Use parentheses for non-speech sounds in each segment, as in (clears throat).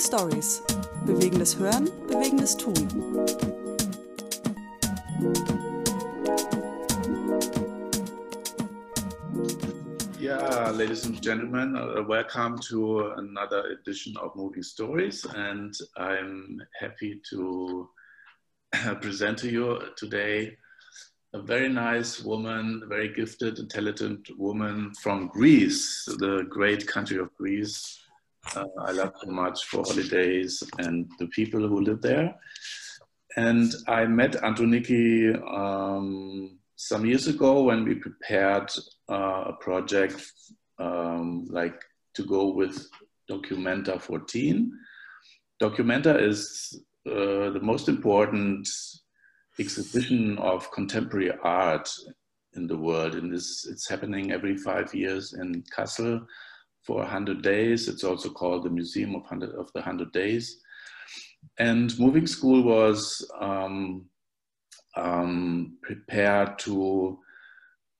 Stories. Bewegendes Hören, bewegendes Tun. Yeah, ladies and gentlemen, uh, welcome to another edition of Moving Stories, and I'm happy to (clears throat) present to you today a very nice woman, very gifted talented woman from Greece, the great country of Greece. Uh, I love so much for holidays and the people who live there. And I met Androniki um, some years ago when we prepared uh, a project um, like to go with Documenta 14. Documenta is uh, the most important exhibition of contemporary art in the world. And this, it's happening every five years in Kassel for 100 days. It's also called the Museum of, 100, of the 100 Days. And Moving School was um, um, prepared to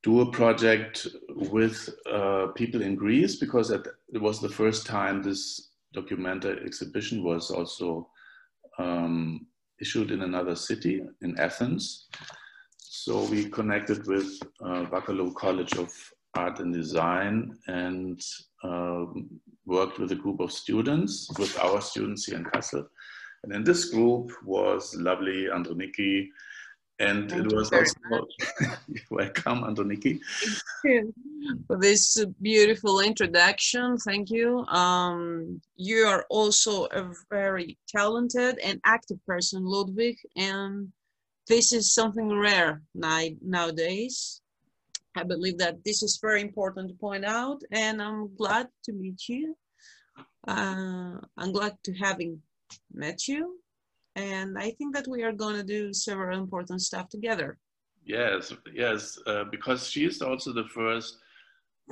do a project with uh, people in Greece because it was the first time this Documenta exhibition was also um, issued in another city, in Athens. So we connected with uh, College of Art and Design and uh, worked with a group of students, with our students here in Kassel. And in this group was lovely Androniki, and Thank it was also (laughs) welcome, Androniki. for this beautiful introduction. Thank you. Um, you are also a very talented and active person, Ludwig, and this is something rare nowadays. I believe that this is very important to point out, and I'm glad to meet you. Uh, I'm glad to having met you and I think that we are going to do several important stuff together. Yes, yes, uh, because she is also the first.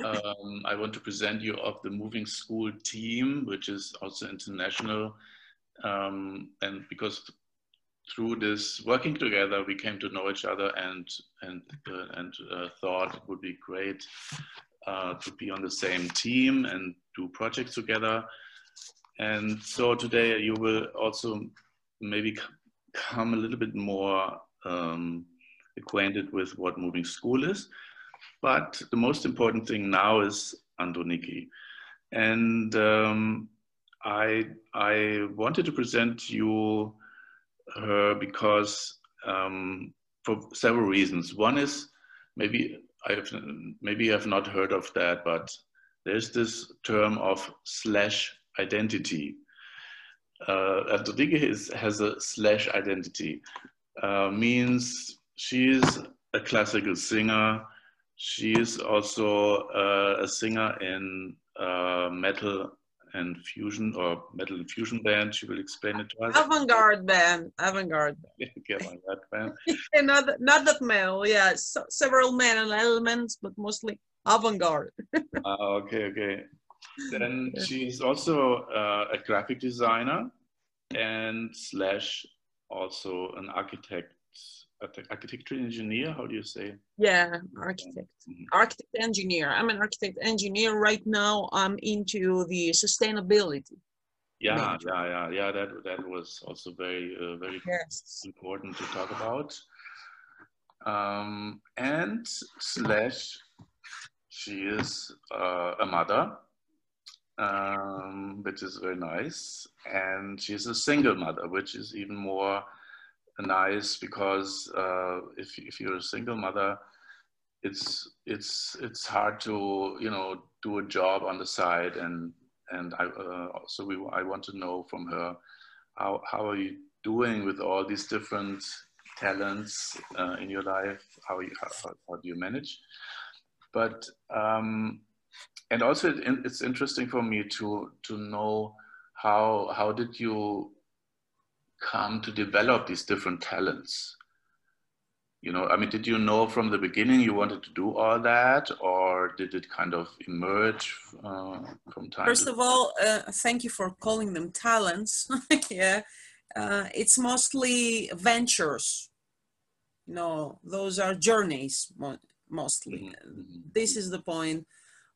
Um, I want to present you of the Moving School team, which is also international, um, and because through this working together, we came to know each other and and uh, and uh, thought it would be great uh, to be on the same team and do projects together. And so today you will also maybe come a little bit more um, acquainted with what moving school is. But the most important thing now is Androniki. And um, I, I wanted to present you her because um, for several reasons. One is maybe I have, maybe you have not heard of that, but there's this term of slash identity uh, Rodriguez has a slash identity, uh, means she is a classical singer. She is also uh, a singer in uh, metal and fusion or metal and fusion band. She will explain it to us. Avant-garde band, avant-garde. avant-garde band. (laughs) (laughs) not, not that metal, yeah, so, several metal elements, but mostly avant-garde. uh, (laughs) okay, okay. Then she's also uh, a graphic designer and slash also an architect, architecture engineer. How do you say? Yeah, architect, mm-hmm. architect engineer. I'm an architect engineer right now. I'm into the sustainability. Yeah, yeah, yeah, yeah. That that was also very uh, very yes. important to talk about. Um, and slash, she is uh, a mother um, which is very nice. And she's a single mother, which is even more nice because uh, if, if you're a single mother, it's it's it's hard to you know do a job on the side and and I uh, so we I want to know from her how how are you doing with all these different talents uh, in your life? How you how, how do you manage? But um, and also it, it's interesting for me to to know how how did you come to develop these different talents. You know i mean did you know from the beginning you wanted to do all that or did it kind of emerge uh, from time first of all uh, thank you for calling them talents. (laughs) Yeah. Uh, it's mostly ventures. You no know, those are journeys mostly. Mm-hmm. this is the point.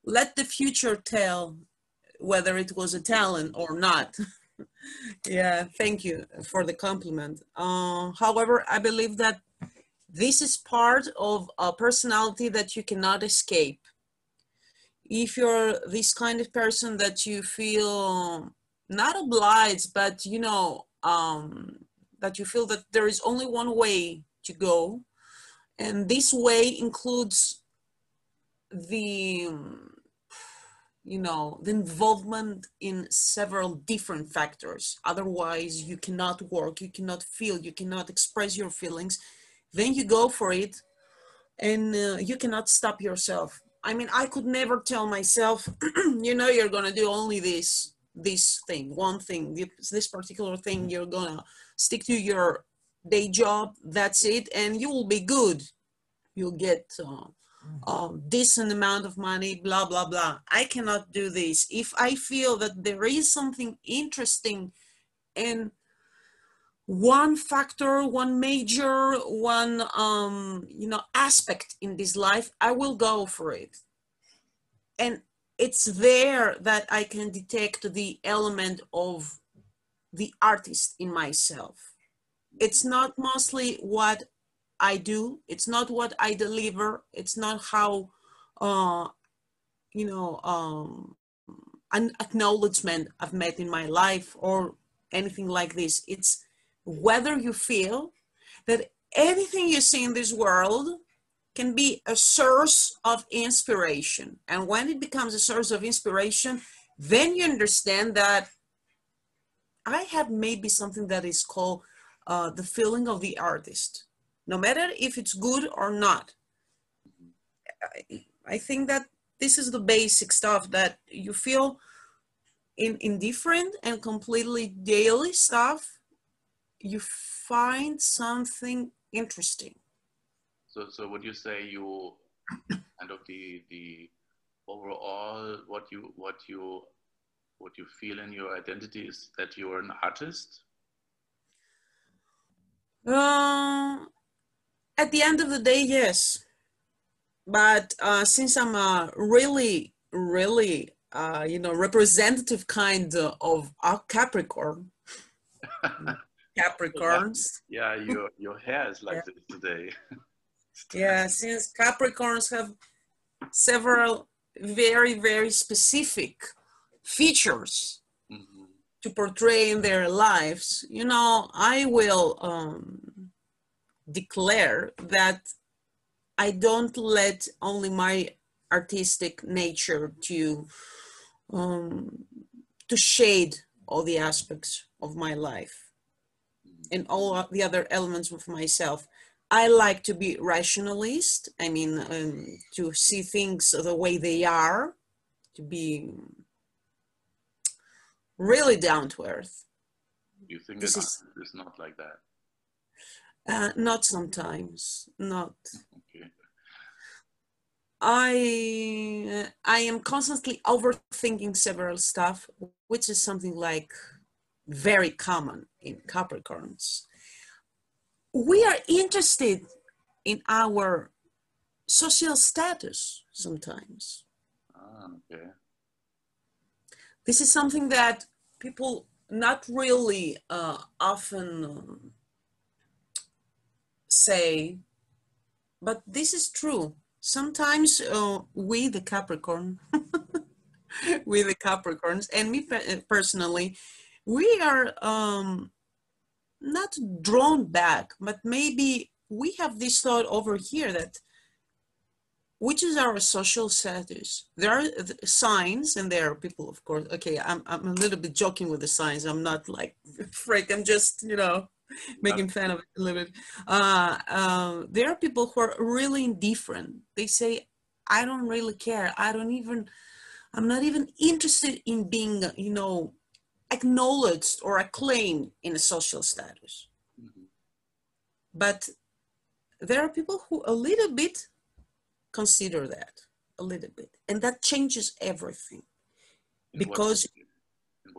Let the future tell whether it was a talent or not. (laughs) yeah, thank you for the compliment. Uh, however, I believe that this is part of a personality that you cannot escape. If you're this kind of person that you feel not obliged, but you know, um, that you feel that there is only one way to go, and this way includes the you know the involvement in several different factors. Otherwise you cannot work you cannot feel you cannot express your feelings. Then you go for it and uh, you cannot stop yourself. I mean i could never tell myself (clears throat) you know you're gonna do only this this thing one thing this particular thing you're gonna stick to your day job that's it and you will be good. You'll get uh, um, decent amount of money, blah, blah, blah. I cannot do this. If I feel that there is something interesting in one factor, one major, one, um, you know, aspect in this life, I will go for it. And it's there that I can detect the element of the artist in myself. It's not mostly what I do. It's not what I deliver. It's not how, uh, you know, um, an acknowledgement I've met in my life or anything like this. It's whether you feel that anything you see in this world can be a source of inspiration. And when it becomes a source of inspiration, then you understand that I have maybe something that is called uh, the feeling of the artist no matter if it's good or not. I, think that this is the basic stuff that you feel in indifferent and completely daily stuff, you find something interesting. So, so would you say you (coughs) kind of the the overall what you what you what you feel in your identity is that you're an artist? Uh, at the end of the day, yes. But uh, since I'm a really, really, uh, you know, representative kind of a Capricorn, (laughs) Capricorns. Yeah, your your hair is like yeah. this today. (laughs) yeah, since Capricorns have several very very specific features mm-hmm. to portray in their lives, you know, I will um, declare that I don't let only my artistic nature to um, to shade all the aspects of my life and all the other elements of myself. I like to be rationalist. I mean, um, to see things the way they are, to be really down to earth. You think this is, it's not like that? Uh, not sometimes, not. Okay. I I am constantly overthinking several stuff, which is something like very common in Capricorns. We are interested in our social status sometimes. Ah, okay. This is something that people not really uh, often say, but this is true. Sometimes uh, we, the Capricorn, (laughs) we, the Capricorns, and me personally, we are um, not drawn back, but maybe we have this thought over here that which is our social status. There are signs, and there are people, of course. Okay, I'm, I'm a little bit joking with the signs. I'm not like (laughs) freak. I'm just, you know, (laughs) making fun of it a little bit. Uh, uh, there are people who are really indifferent. They say, I don't really care. I don't even, I'm not even interested in being, you know, acknowledged or acclaimed in a social status. Mm-hmm. But there are people who a little bit consider that, a little bit. And that changes everything. In because,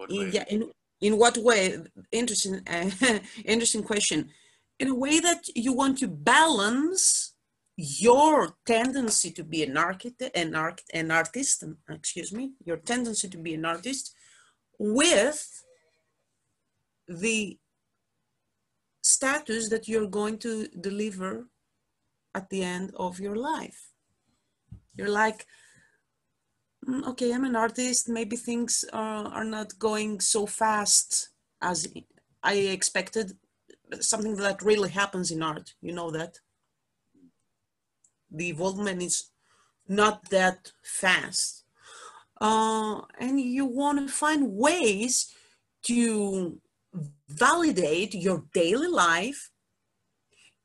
in yeah, in, in what way? Interesting, uh, (laughs) interesting question. In a way that you want to balance your tendency to be an architect, an art, an artist, excuse me, your tendency to be an artist with the status that you're going to deliver at the end of your life. You're like, "Mm, okay, I'm an artist. Maybe things are, are not going so fast as I expected. Something that really happens in art, you know that. The evolvement is not that fast. Uh, and you want to find ways to validate your daily life,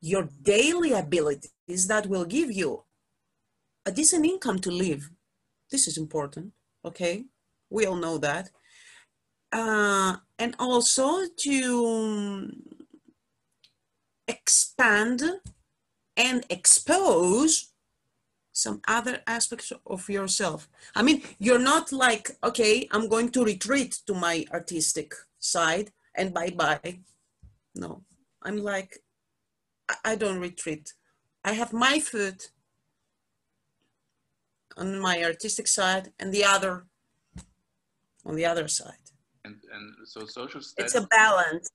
your daily abilities that will give you a decent income to live. This is important, okay? We all know that. Uh, and also to expand and expose some other aspects of yourself. I mean, you're not like, okay, I'm going to retreat to my artistic side and bye bye. No, I'm like, I- don't retreat. I have my foot on my artistic side and the other on the other side. And and so social status It's a balance.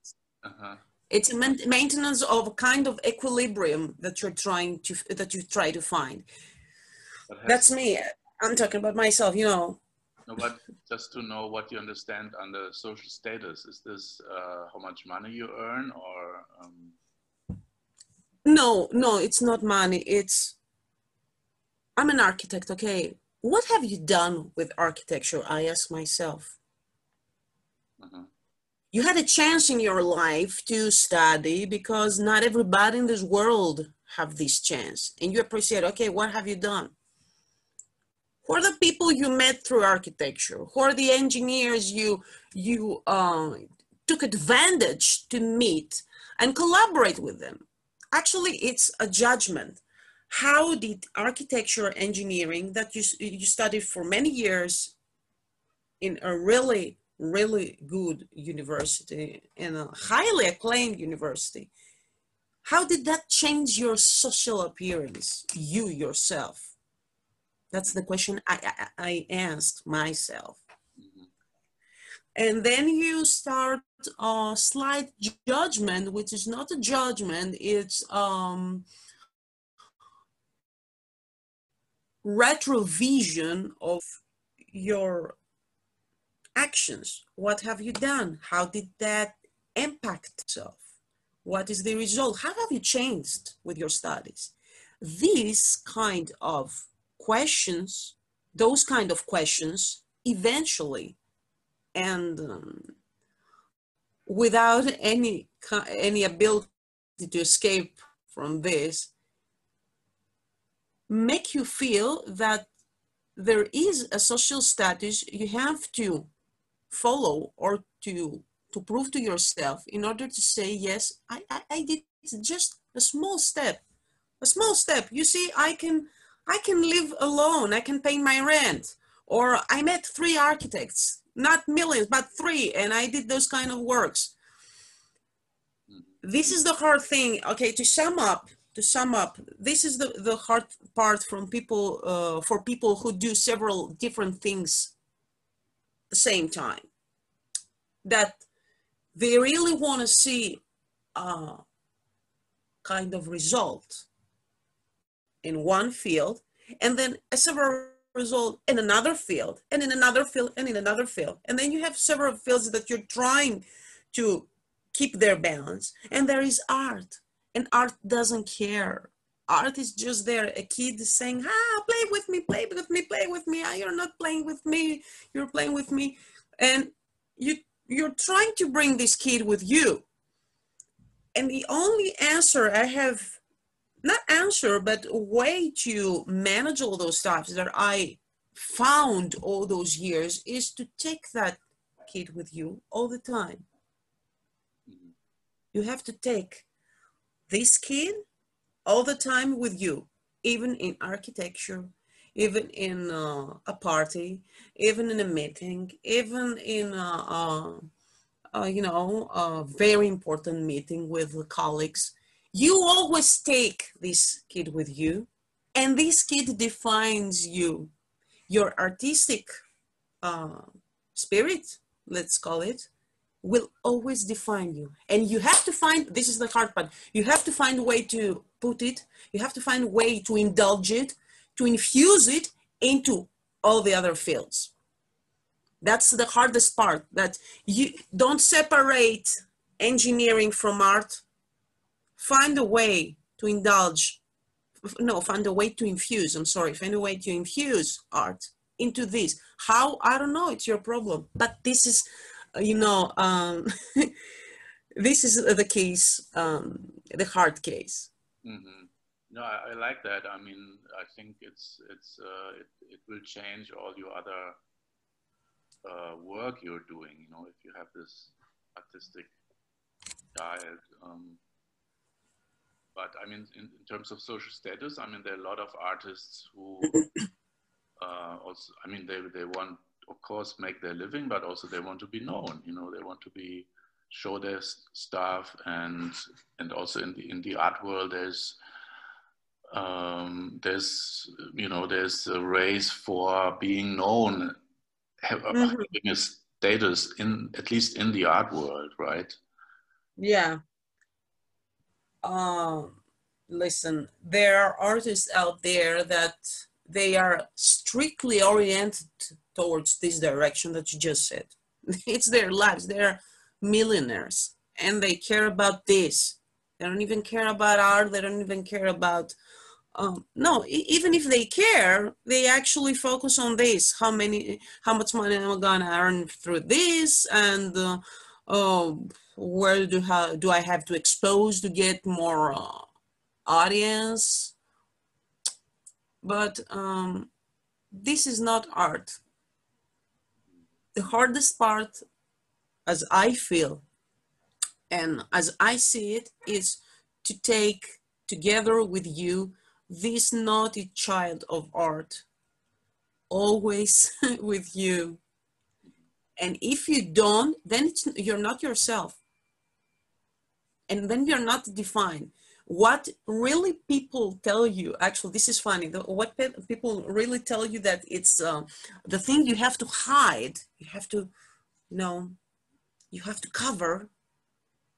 uh-huh. It's a main- maintenance of a kind of equilibrium that you're trying to that you try to find. That's me. I'm talking about myself, you know. No, but just to know what you understand under social status, is this uh, how much money you earn or? Um, No, no, it's not money. It's I'm an architect, okay. What have you done with architecture? I ask myself. uh-huh. You had a chance in your life to study because not everybody in this world have this chance. And you appreciate, okay, what have you done? Who are the people you met through architecture? Who are the engineers you you uh, took advantage to meet and collaborate with them? Actually, it's a judgment. How did architecture engineering that you, you studied for many years in a really, really good university, in a highly acclaimed university, how did that change your social appearance, you yourself? That's the question I, I, I asked myself. And then you start a slight judgment, which is not a judgment, it's um, retrovision of your actions. What have you done? How did that impact itself? What is the result? How have you changed with your studies? These kind of questions, those kind of questions, eventually, and um, without any any ability to escape from this, make you feel that there is a social status you have to follow or to to prove to yourself in order to say yes I, I i did just a small step a small step. You see i can i can live alone. I can pay my rent. Or i met three architects not millions but three and i did those kind of works. Mm-hmm. This is the hard thing okay to sum up to sum up this is the the hard part from people uh, for people who do several different things at the same time that they really want to see a kind of result in one field and then a several result in another field and in another field and in another field. And then you have several fields that you're trying to keep their balance and there is art and art doesn't care. Art is just there. A kid saying ah play with me play with me play with me. Ah, you're not playing with me. You're playing with me. And you you're trying to bring this kid with you. And the only answer i have not answer but way to manage all those stuff that i found all those years is to take that kid with you all the time. You have to take this kid all the time with you, even in architecture, even in uh, a party, even in a meeting, even in a, a, a, you know a very important meeting with the colleagues. You always take this kid with you, and this kid defines you, your artistic uh, spirit, let's call it, will always define you. And you have to find, this is the hard part, you have to find a way to put it, you have to find a way to indulge it, to infuse it into all the other fields. That's the hardest part, that you don't separate engineering from art. Find a way to indulge, no, find a way to infuse, I'm sorry, find a way to infuse art into this. How? I don't know, it's your problem. But this is, you know, um, (laughs) this is the case, um, the hard case. Mm-hmm. No, I, I, like that. I mean, I think it's it's uh, it, it will change all your other uh, work you're doing. You know, if you have this artistic diet. Um, but I mean, in, in, terms of social status, I mean, there are a lot of artists who (coughs) uh, also, I mean, they, they want, of course, make their living, but also they want to be known. You know, they want to be show their stuff, and and also in the in the art world, there's um, there's you know there's a race for being known, mm-hmm. having a status in at least in the art world, right? Yeah. Um, listen, there are artists out there that they are strictly oriented towards this direction that you just said. (laughs) It's their lives. They're millionaires and they care about this. They don't even care about art. They don't even care about, um, no, even if they care, they actually focus on this. How many, how much money am I gonna earn through this? And uh, oh, where do, do I have to expose to get more uh, audience? But um, this is not art. The hardest part, as I feel, and as I see it, is to take together with you this naughty child of art, always (laughs) with you. And if you don't, then you're not yourself. And then you're not defined what really people tell you actually this is funny the, what pe people really tell you that it's uh, the thing you have to hide you have to you know you have to cover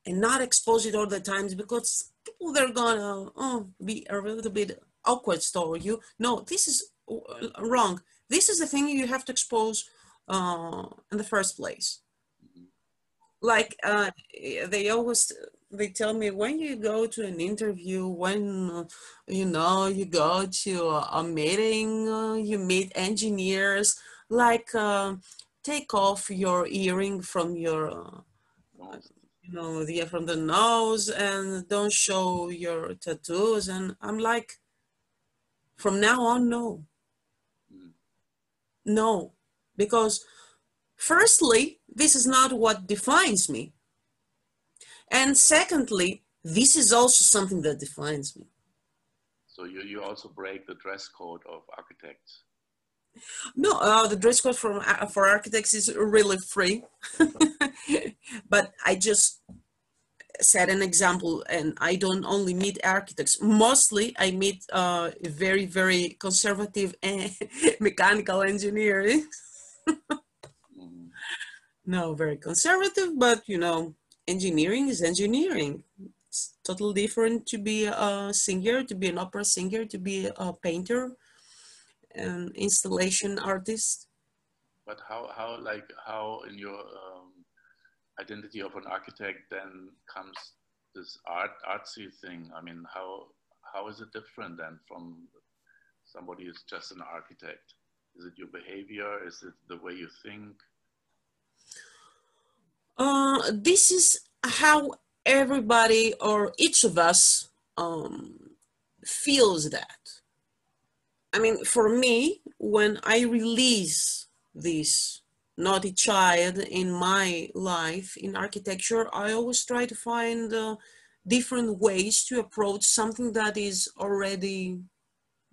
and not expose it all the times because people they're gonna oh, be a little bit awkward toward you. No this is uh, wrong. This is the thing you have to expose uh, in the first place. Like uh, they always they tell me when you go to an interview, when you know you go to a, meeting, uh, you meet engineers, like uh, take off your earring from your, uh, you know, the from the nose, and don't show your tattoos. And I'm like, from now on, no, hmm. no, because firstly, this is not what defines me and secondly, this is also something that defines me. So you, you also break the dress code of architects? No, uh, the dress code for, uh, for architects is really free. (laughs) but I just set an example and I don't only meet architects. Mostly I meet uh, very, very conservative (laughs) mechanical engineers. (laughs) mm. No, very conservative, but you know, engineering is engineering. It's totally different to be a singer, to be an opera singer, to be a painter, an installation artist. But how, how like, how in your um, identity of an architect then comes this art, artsy thing? I mean, how, how is it different then from somebody who's just an architect? Is it your behavior? Is it the way you think? Uh, this is how everybody or each of us um, feels that. I mean, for me, when I release this naughty child in my life in architecture, I always try to find uh, different ways to approach something that is already,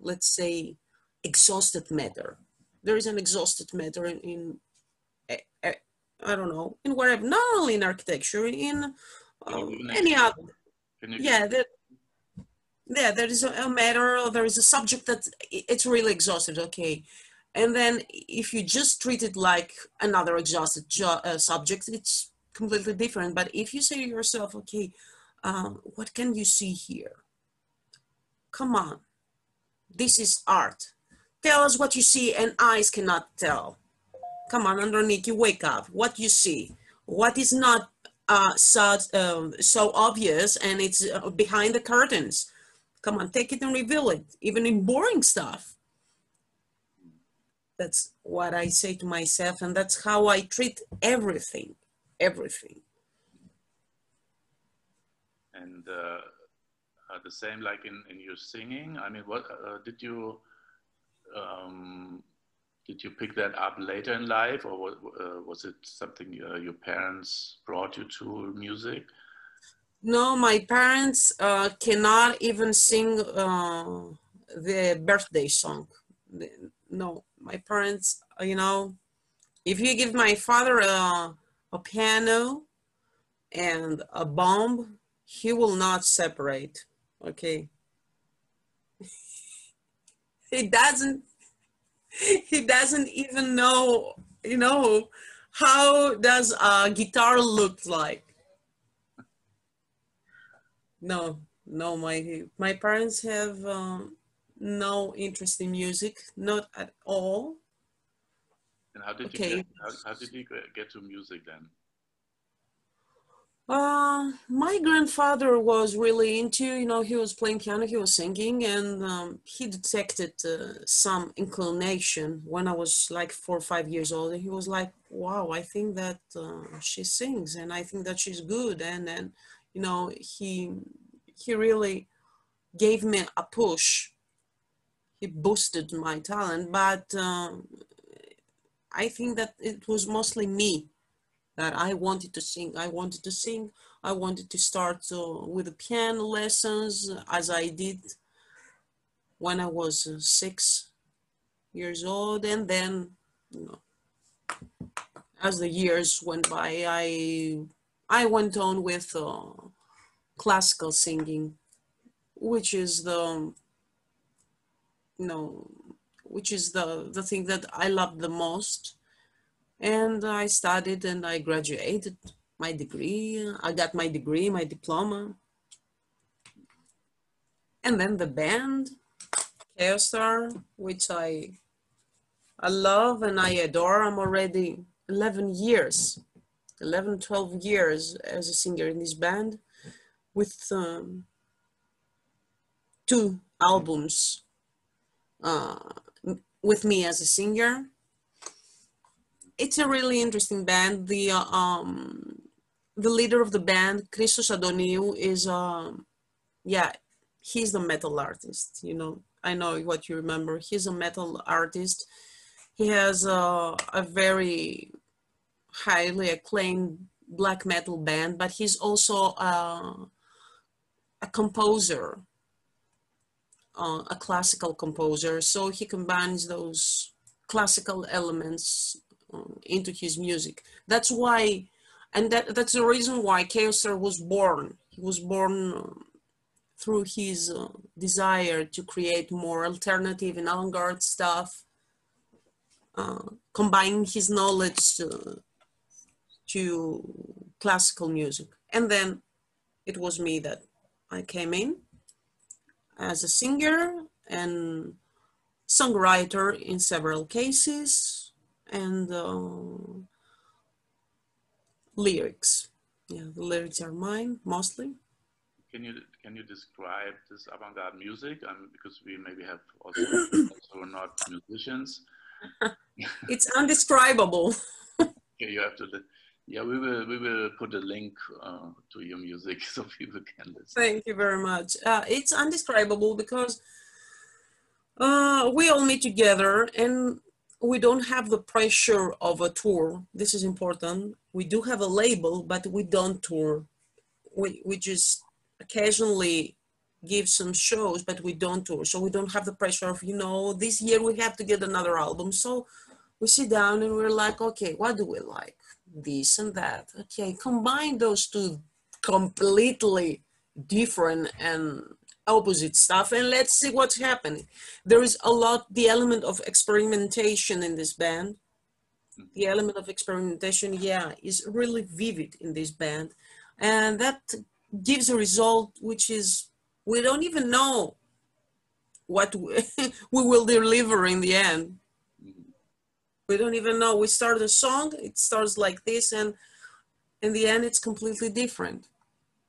let's say, exhausted matter. There is an exhausted matter in, in I don't know, in wherever, not only in architecture, in um, any other. Yeah, there, yeah, there is a matter, or there is a subject that it's really exhausted, okay. And then if you just treat it like another exhausted uh, subject, it's completely different. But if you say to yourself, okay, um, what can you see here? Come on, this is art. Tell us what you see and eyes cannot tell. Come on, Androniki, wake up. What you see? What is not uh, so, um, so obvious and it's uh, behind the curtains? Come on, take it and reveal it, even in boring stuff. That's what I say to myself, and that's how I treat everything, everything. And uh, the same like in, in your singing. I mean, what uh, did you um, did you pick that up later in life, or was, uh, was it something uh, your parents brought you to music? No, my parents uh, cannot even sing uh, the birthday song. No, my parents, uh, you know, if you give my father a, a piano and a bomb, he will not separate. Okay. (laughs) he doesn't (laughs) he doesn't even know, you know, how does a guitar look like? No, no, my my parents have um, no interest in music, not at all. And how did okay. you get, how, how did you get to music then? Uh, my grandfather was really into, you know, he was playing piano, he was singing, and um, he detected uh, some inclination when I was like four or five years old. And he was like, wow, I think that uh, she sings and I think that she's good. And then, you know, he, he really gave me a push. He boosted my talent, but um, I think that it was mostly me that I wanted to sing. I wanted to sing. I wanted to start uh, with the piano lessons as I did when I was uh, six years old. And then, you know, as the years went by, I, I went on with uh, classical singing, which is the, you know, which is the, the thing that I love the most and I studied and I graduated my degree. I got my degree, my diploma. And then the band, Chaostar, which I, I love and I adore. I'm already 11 years, 11, 12 years as a singer in this band with um, two albums uh, with me as a singer it's a really interesting band. The uh, um, the leader of the band, Christos Antoniou, is um, yeah, he's the metal artist. You know, I know what you remember. He's a metal artist. He has a, a very highly acclaimed black metal band, but he's also uh, a composer, uh, a classical composer. So he combines those classical elements into his music. That's why, and that, that's the reason why Chaostar was born. He was born um, through his uh, desire to create more alternative and avant-garde stuff, uh, combining his knowledge uh, to classical music. And then it was me that I came in as a singer and songwriter in several cases, and uh, lyrics. Yeah, the lyrics are mine mostly. Can you can you describe this avant-garde music? Um, because we maybe have also, (coughs) also not musicians. (laughs) it's undescribable. (laughs) okay, you have to. Yeah, we will we will put a link uh, to your music (laughs) so people can listen. Thank you very much. Uh, it's undescribable because uh, we all meet together and we don't have the pressure of a tour. This is important. We do have a label, but we don't tour. We, we just occasionally give some shows, but we don't tour. So we don't have the pressure of, you know, this year we have to get another album. So we sit down and we're like, okay, what do we like? This and that. Okay, combine those two completely different and opposite stuff and let's see what's happening. There is a lot, the element of experimentation in this band. the element of experimentation, yeah, is really vivid in this band. And that gives a result which is, we don't even know what we, (laughs) we will deliver in the end. We don't even know. We start a song, it starts like this, and in the end, it's completely different.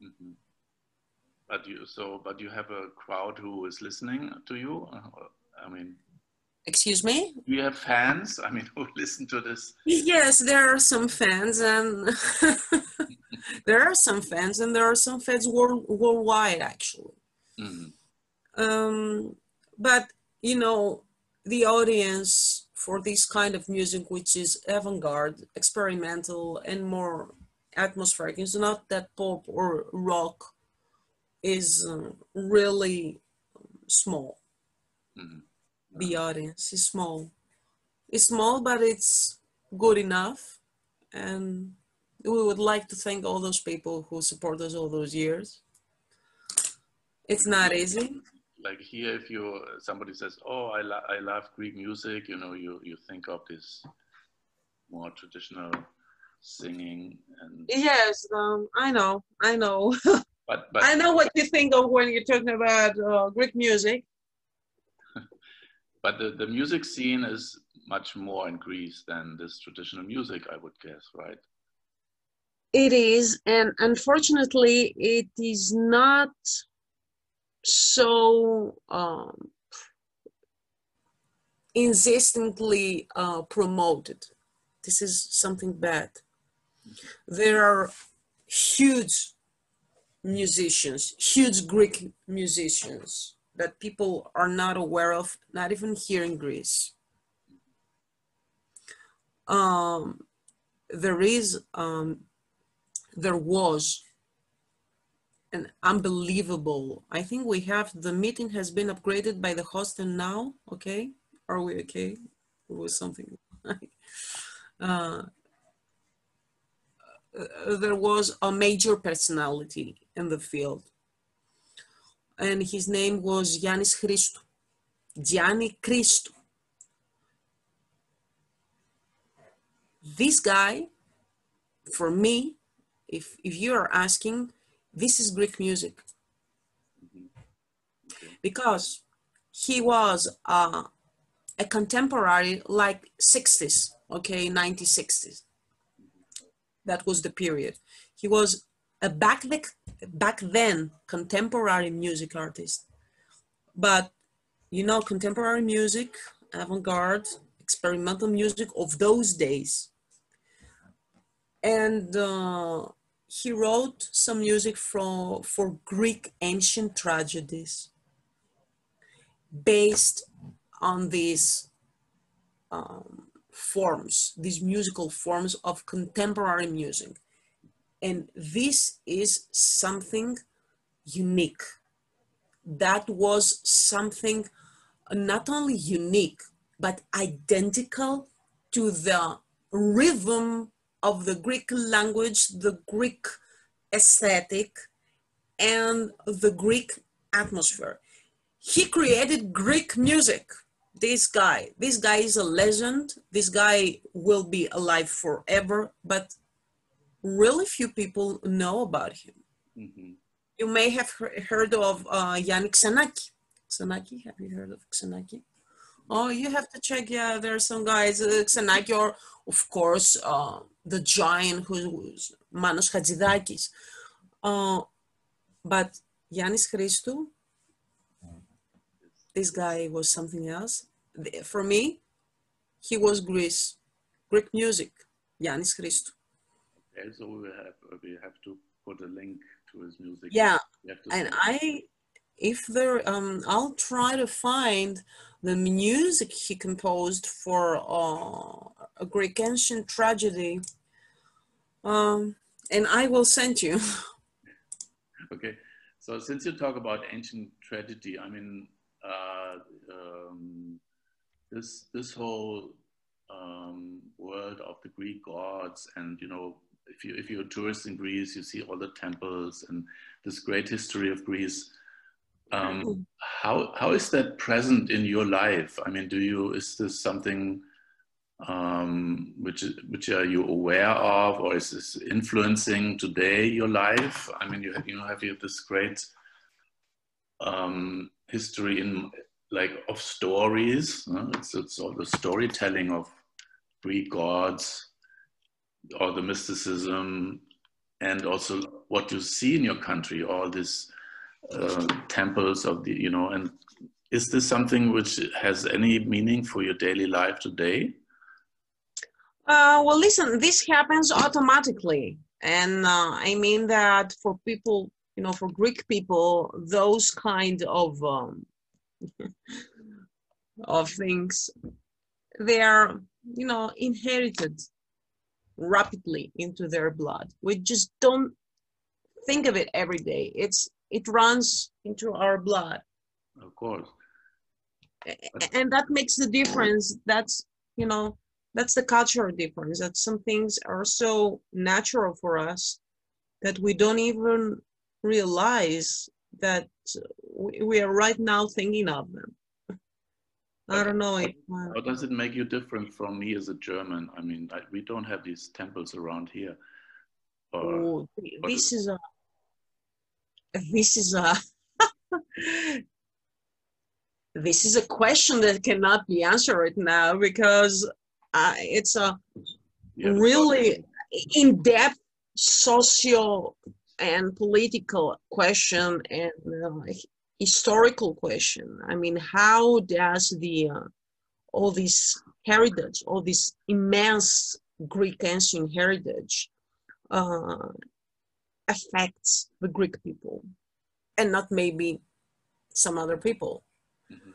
Mm-hmm. But you so, but you have a crowd who is listening to you. I mean, excuse me. Do you have fans? I mean, (laughs) who listen to this? Yes, there are some fans, and (laughs) there are some fans, and there are some fans world, worldwide, actually. Mm-hmm. Um, but you know, the audience for this kind of music, which is avant-garde, experimental, and more atmospheric, is not that pop or rock is uh, really small. Mm-hmm. The audience is small. It's small, but it's good enough. And we would like to thank all those people who support us all those years. It's not easy. Like here, if you somebody says, "Oh, I, lo- I love Greek music," you know, you you think of this more traditional singing and. Yes, um, I know, I know. (laughs) But, but I know what you think of when you're talking about uh, Greek music. (laughs) but the, the music scene is much more in Greece than this traditional music, I would guess, right? It is, and unfortunately, it is not so um, insistently uh, promoted. This is something bad. There are huge musicians, huge Greek musicians that people are not aware of, not even here in Greece. Um, there is, um, there was an unbelievable, I think we have, the meeting has been upgraded by the host and now, okay? Are we okay? It was something (laughs) uh, uh, there was a major personality in the field. And his name was Yanis Christou. Gianni Christou. This guy, for me, if, if you are asking, this is Greek music. Because he was uh, a contemporary like 60s, okay, 1960s that was the period. He was a back, the, back then contemporary music artist. But, you know, contemporary music, avant-garde, experimental music of those days. And uh, he wrote some music for, for Greek ancient tragedies based on these um, forms, these musical forms of contemporary music. And this is something unique. That was something not only unique, but identical to the rhythm of the Greek language, the Greek aesthetic, and the Greek atmosphere. He created Greek music this guy, this guy is a legend. This guy will be alive forever, but really few people know about him. Mm-hmm. You may have heard of uh, Iannis Xenakis. Xenakis, have you heard of Xenakis? Oh, you have to check. Yeah, there are some guys, uh, Xenakis, or of course, uh, the giant who's Manos Hadzidakis. Uh, but Yanis Christou, this guy was something else. For me, he was Greece, Greek music, Yanis Christou. Okay, so we have we have to put a link to his music. Yeah, and I, if there, um, I'll try to find the music he composed for uh, a Greek ancient tragedy, um, and I will send you. (laughs) okay, so since you talk about ancient tragedy, I mean, uh, um, this this whole um, world of the Greek gods, and you know, if you if you're a tourist in Greece, you see all the temples and this great history of Greece. Um, mm-hmm. how how is that present in your life? I mean, do you is this something um, which which are you aware of, or is this influencing today your life? I mean, you have, you know have you this great um, history in like of stories. Huh? It's it's all the storytelling of Greek gods, or the mysticism, and also what you see in your country, all these uh, temples of the you know. And is this something which has any meaning for your daily life today? Uh, well, listen, this happens automatically. And uh, I mean that for people, you know, for Greek people, those kind of um, (laughs) of things, they are, you know, inherited rapidly into their blood. We just don't think of it every day. It's it runs into our blood. Of course. And that makes the difference. That's you know that's the cultural difference that some things are so natural for us that we don't even realize that we are right now thinking of them. I don't know if, uh, how does it make you different from me as a german? I mean I, we don't have these temples around here. Or, oh, this is a this is a (laughs) this is a question that cannot be answered right now because uh, it's a yeah, really in-depth social and political question and uh, historical question. I mean, how does the uh, all this heritage, all this immense Greek ancient heritage, uh, affects the Greek people, and not maybe some other people? Mm-hmm.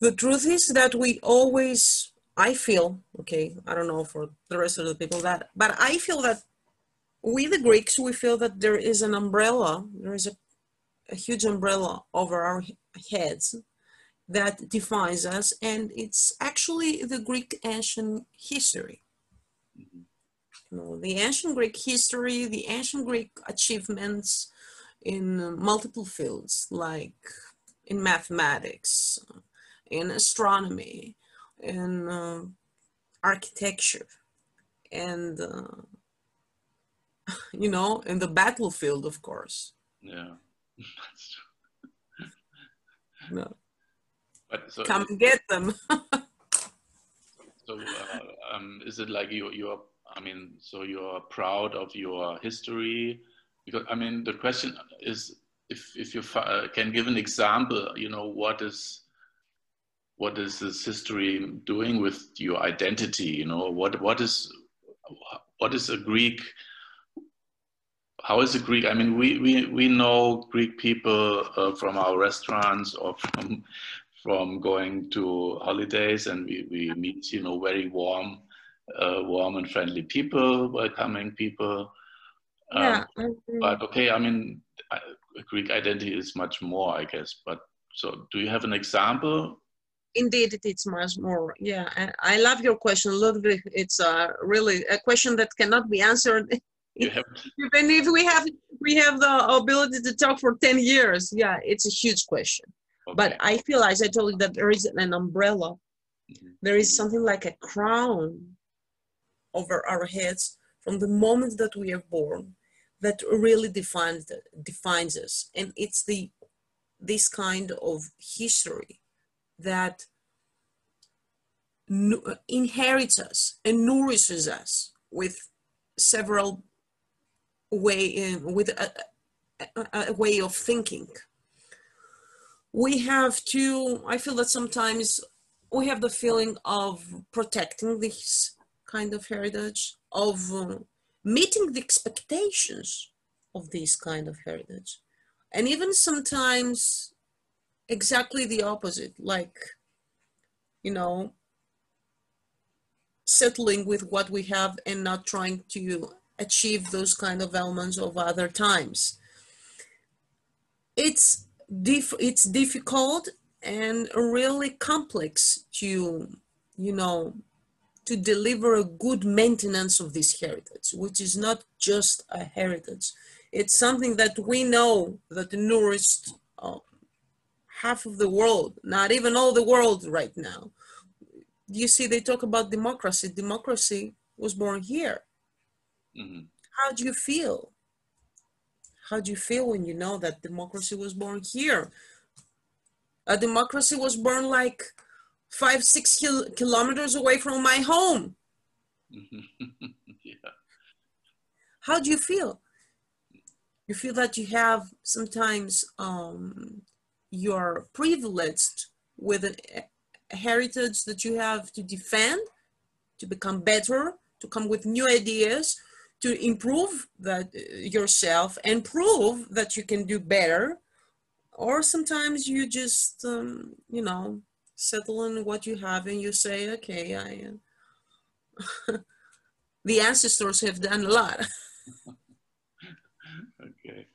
The truth is that we always I feel, okay, I don't know for the rest of the people that, but I feel that we, the Greeks, we feel that there is an umbrella, there is a, a huge umbrella over our heads that defines us, and it's actually the Greek ancient history. You know, the ancient Greek history, the ancient Greek achievements in multiple fields, like in mathematics, in astronomy, in uh, architecture and uh, (laughs) you know in the battlefield of course. Yeah. (laughs) No. but so, come and get them. So uh, um, is it like you you're i mean so you're proud of your history? Because i mean the question is if if you uh, can give an example you know what is what is this history doing with your identity you know? What what is what is a greek how is a greek i mean we we, we know greek people uh, from our restaurants or from from going to holidays and we, we meet you know very warm uh, warm and friendly people welcoming people. Um, yeah, but okay i mean greek identity is much more i guess but so do you have an example? Indeed it's much more yeah i love your question ludwig. It's uh, really a question that cannot be answered (laughs) (laughs) even if we have we have the ability to talk for 10 years yeah it's a huge question okay. but i feel as i told you that there is an umbrella mm-hmm. there is something like a crown over our heads from the moment that we are born that really defines defines us and it's the this kind of history that inherits us and nourishes us with several way with a, a, a, way of thinking. We have to i feel that sometimes we have the feeling of protecting this kind of heritage of uh, meeting the expectations of this kind of heritage. And even sometimes exactly the opposite like you know settling with what we have and not trying to achieve those kind of elements of other times it's dif- it's difficult and really complex to you know to deliver a good maintenance of this heritage which is not just a heritage it's something that we know that nourished uh, half of the world, not even all the world right now. you see they talk about democracy. Democracy was born here. Mhm. How do you feel? How do you feel when you know that democracy was born here? A democracy was born like five, six kil- kilometers away from my home. (laughs) yeah. How do you feel? You feel that you have sometimes um, you're privileged with an, a heritage that you have to defend, to become better, to come with new ideas, to improve that uh, yourself and prove that you can do better. Or sometimes you just, um, you know, settle in what you have and you say, okay, I. Uh, (laughs) the ancestors have done a lot. (laughs) Okay.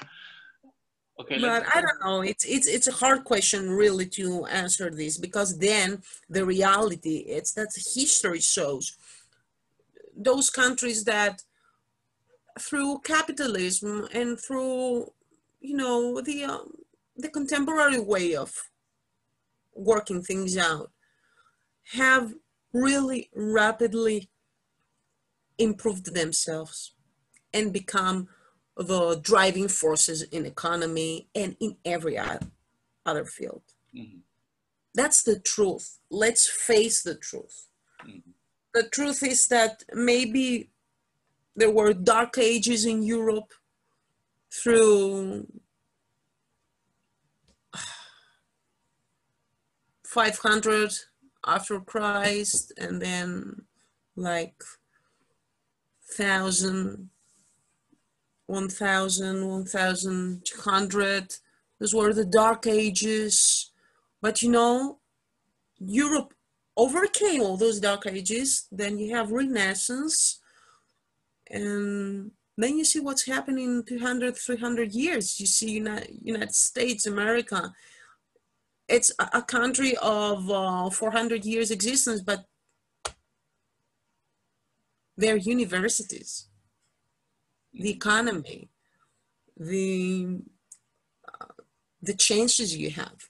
Okay. but I don't know. It's it's it's a hard question really to answer this because then the reality it's that history shows those countries that through capitalism and through you know the um, the contemporary way of working things out have really rapidly improved themselves and become the driving forces in economy and in every other field. Mhm. That's the truth. Let's face the truth. Mhm. The truth is that maybe there were dark ages in Europe through (sighs) 500 after Christ and then like 1000 1000 1200 those were the dark ages. But you know europe overcame all those dark ages. Then you have renaissance and then you see what's happening in 200 300 years. You see united, united states america. It's a, country of uh, 400 years existence but they're universities. The economy, the uh, the changes you have.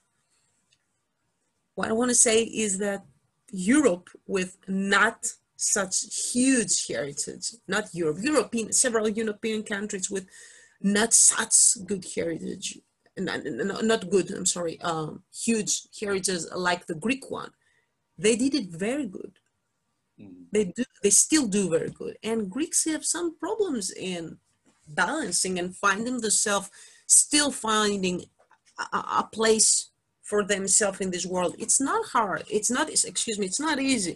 What I want to say is that Europe, with not such huge heritage, not Europe, European, several European countries with not such good heritage, not, not good, I'm sorry, um, huge heritage like the Greek one, they did it very good. Mhm. they do they still do very good. And greeks have some problems in balancing and finding themselves still finding a, a- place for themselves in this world. It's not hard. It's not excuse me it's not easy.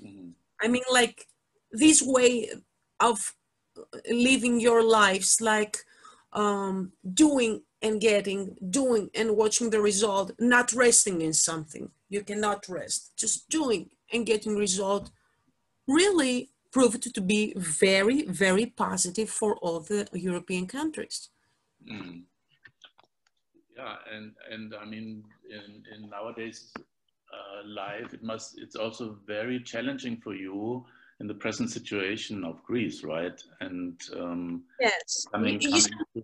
Mhm. I mean like this way of living your lives like um, doing and getting doing and watching the result not resting in something. You cannot rest. Just doing and getting result really proved to be very very positive for all the european countries. Mhm. Yeah, and and I mean, in in nowadays life, it must it's also very challenging for you in the present situation of Greece, right? And um, yes coming coming to,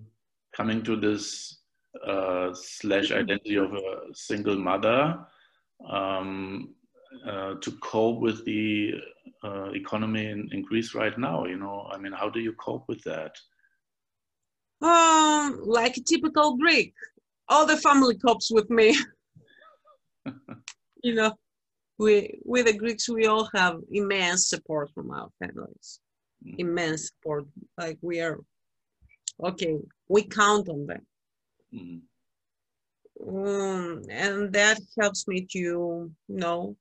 coming to this uh, slash identity of a single mother um, uh, to cope with the uh, economy in, in Greece right now. You know, I mean, how do you cope with that? um like a typical greek all the family copes with me (laughs) you know we we the greeks we all have immense support from our families. Mhm. immense support. Like we are okay we count on them. Mhm. um, and that helps me to you know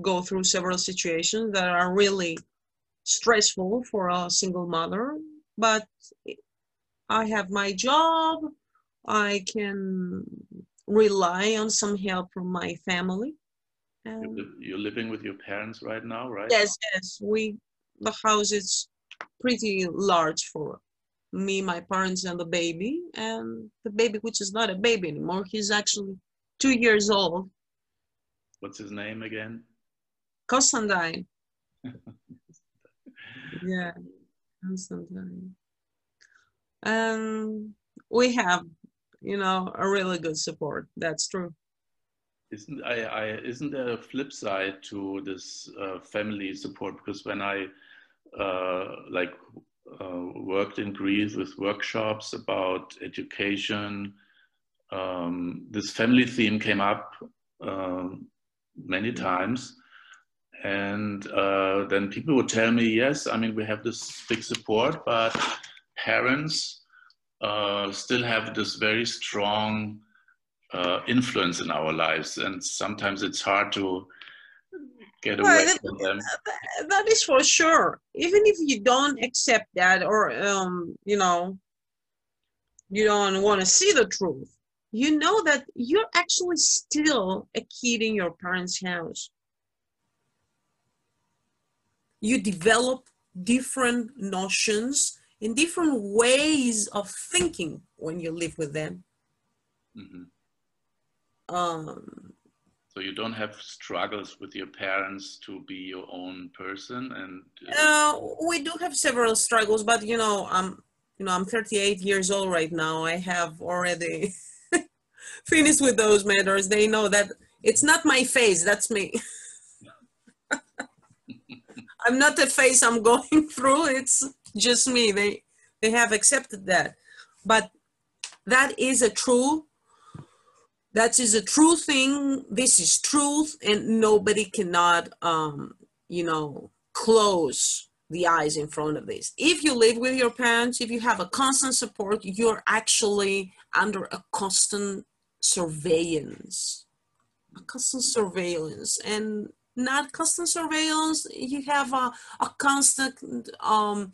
go through several situations that are really stressful for a single mother. But i have my job. I can rely on some help from my family. You're, and you're living with your parents right now, right? yes yes. We the house is pretty large for me my parents and the baby. And the baby which is not a baby anymore he's actually two years old. What's his name again? constantine. (laughs) Yeah constantine. And we have you know a really good support that's true isn't I, I isn't there a flip side to this uh, family support? Because when I uh, like uh, worked in Greece with workshops about education, um, this family theme came up um, many times. And uh, then people would tell me, yes, I mean, we have this big support, but parents uh, still have this very strong uh, influence in our lives. And sometimes it's hard to get away well, that, from them. That is for sure. Even if you don't accept that or, um, you know, you don't want to see the truth, you know that you're actually still a kid in your parents' house. You develop different notions and different ways of thinking when you live with them. Mm-hmm. Um, so you don't have struggles with your parents to be your own person, and uh, we do have several struggles. But you know, I'm you know I'm 38 years old right now. I have already (laughs) finished with those matters. They know that it's not my face. That's me. (laughs) (laughs) I'm not the face I'm going through. It's just me. They they have accepted that. But that is a true that is a true thing. This is truth, and nobody cannot um, you know, close the eyes in front of this. If you live with your parents, if you have a constant support, you're actually under a constant surveillance. A constant surveillance. And not constant surveillance, you have a, a constant um,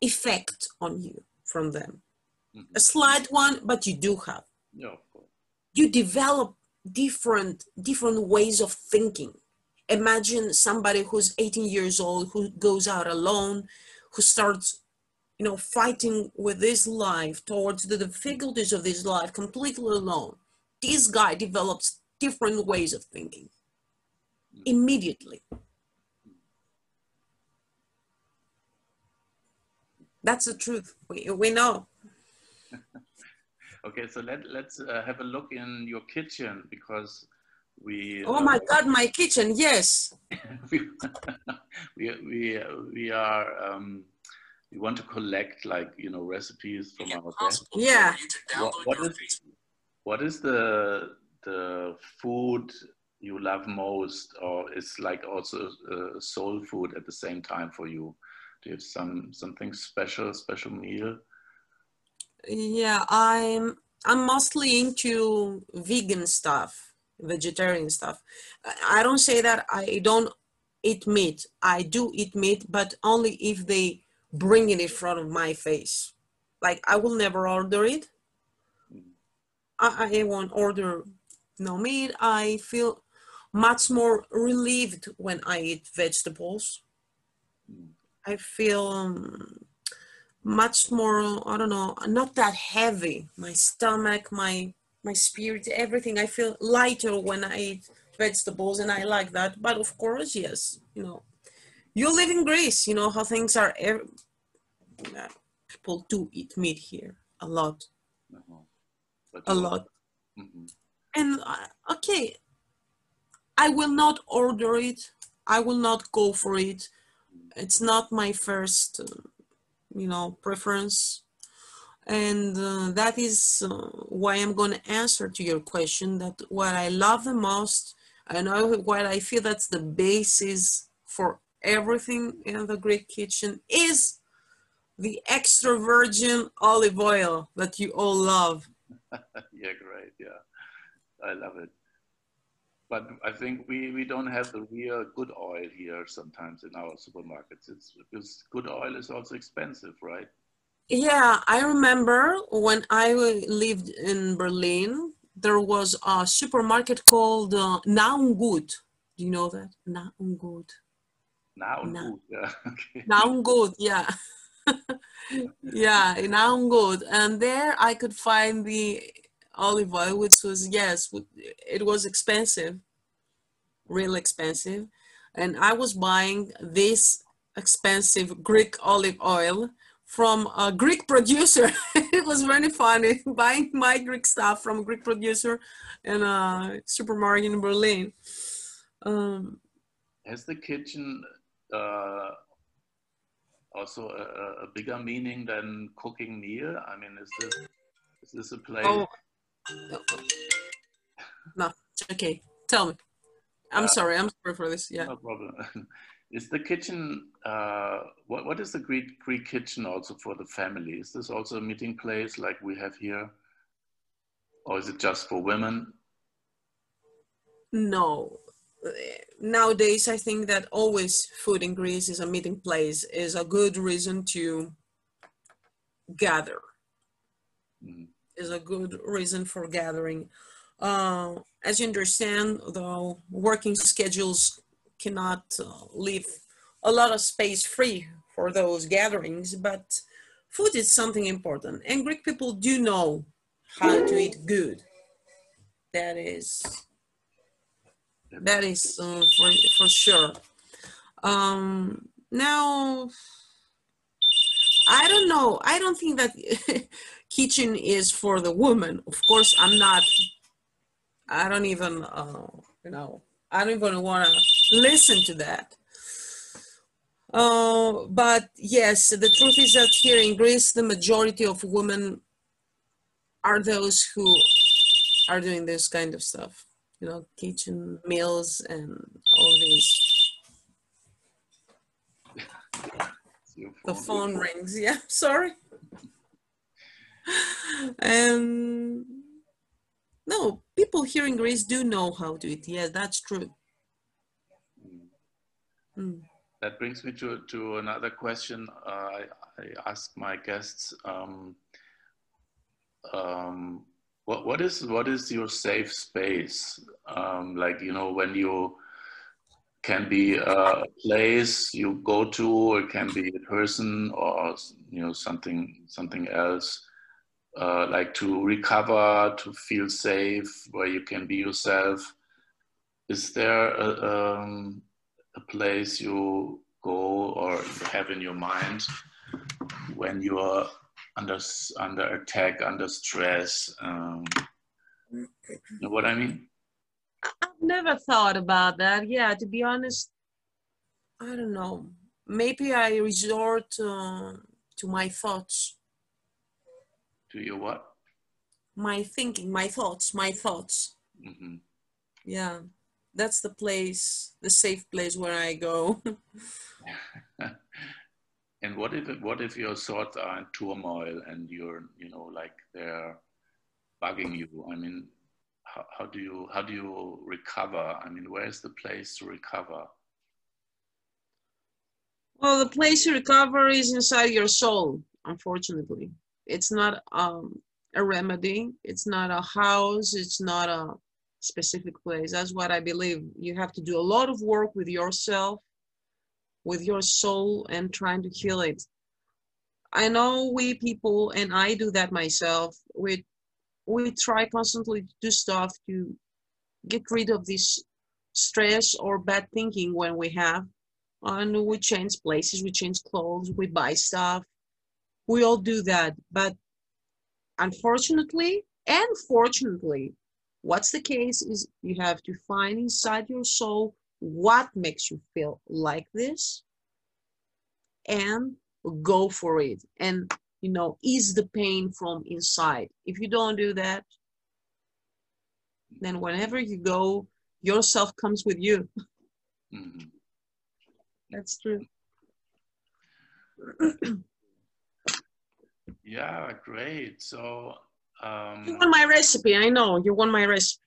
effect on you from them. Mm-hmm. A slight one, but you do have. Yeah, you develop different different ways of thinking. Imagine somebody who's 18 years old who goes out alone, who starts you know, fighting with this life towards the difficulties of this life completely alone. This guy develops different ways of thinking immediately. That's the truth. We, we know. (laughs) okay, so let, let's uh, have a look in your kitchen because we. Oh uh, my God, my kitchen, yes. (laughs) we, (laughs) we, we, we are. Um, we want to collect like you know recipes from our. Yeah. What, what is what is the the food you love most, or is like also uh, soul food at the same time for you? Do you have some something special, special meal? Yeah, I'm I'm mostly into vegan stuff, vegetarian stuff. I don't say that I don't eat meat. I do eat meat, but only if they bring it in front of my face. Like I will never order it. I, I won't order no meat. I feel much more relieved when I eat vegetables. I feel um, much more, I don't know, not that heavy. My stomach, my my spirit, everything. I feel lighter when I eat vegetables, and I like that. But of course, yes, you know, you live in Greece, you know how things are. People do eat meat here a lot, uh-huh. a lot. Mm-hmm. And uh, okay, I will not order it. I will not go for it. It's not my first, uh, you know, preference. And uh, that is uh, why I'm going to answer to your question that what I love the most and what I feel that's the basis for everything in the Greek kitchen is the extra virgin olive oil that you all love. (laughs) yeah, great. Yeah, I love it. But I think we, we don't have the real good oil here sometimes in our supermarkets. It's because good oil is also expensive, right? Yeah, I remember when I lived in Berlin, there was a supermarket called uh, Naungut. Do you know that? Naungut. Naungut, yeah. (laughs) Okay. Naungut, yeah. (laughs) yeah, Naungut. And there I could find the olive oil, which was, yes, it was expensive, real expensive. And I was buying this expensive Greek olive oil from a Greek producer. (laughs) it was very funny (laughs) buying my Greek stuff from a Greek producer in a supermarket in Berlin. Um, Has the kitchen uh, also a, a, bigger meaning than cooking meal? I mean, is this is this a place? Oh, no, okay. Tell me. I'm uh, sorry. I'm sorry for this. Yeah. No problem. (laughs) is the kitchen uh, what what is the Greek Greek kitchen also for the family? Is this also a meeting place like we have here, or is it just for women? No. Nowadays, I think that always food in Greece is a meeting place, is a good reason to gather. Mm. Is a good reason for gathering. Uh, as you understand, the working schedules cannot uh, leave a lot of space free for those gatherings, but food is something important. And Greek people do know how to eat good. That is, that is uh, for, for sure. Um, now, I don't know. I don't think that (laughs) kitchen is for the woman. Of course, I'm not. I don't even, uh, you know, I don't even want to listen to that. Uh, but yes, the truth is that here in Greece, the majority of women are those who are doing this kind of stuff, you know, kitchen meals and all these. (laughs) the phone rings. Yeah, (laughs) sorry. And (laughs) no, people here in Greece do know how to eat. Yes, that's true. Mm. That brings me to, to another question uh, I, I ask my guests. Um, um, what, what is what is your safe space? Um, like you know when you can be a place you go to, or it can be a person, or you know something something else. Uh, like to recover, to feel safe, where you can be yourself. Is there a, um, a place you go or you have in your mind when you are under under attack, under stress? Um, you know what I mean? I've never thought about that. Yeah, to be honest, I don't know. Maybe I resort uh, to my thoughts. To your what? My thinking, my thoughts, my thoughts. Mm-hmm. Yeah that's the place, the safe place where I go. (laughs) and what if what if your thoughts are in turmoil and you're you know like they're bugging you? I mean, how, how do you how do you recover? I mean, where's the place to recover? Well, the place to recover is inside your soul. Unfortunately, it's not um, a remedy. It's not a house. It's not a specific place. That's what I believe. You have to do a lot of work with yourself, with your soul, and trying to heal it. I know we people, and I do that myself, we, we try constantly to do stuff to get rid of this stress or bad thinking when we have. And we change places, we change clothes, we buy stuff. We all do that. But unfortunately and fortunately, What's the case is you have to find inside your soul what makes you feel like this and go for it and you know ease the pain from inside if you don't do that then whenever you go yourself comes with you mm-hmm. that's true (clears throat) yeah great so um, you want my recipe? I know you want my recipe.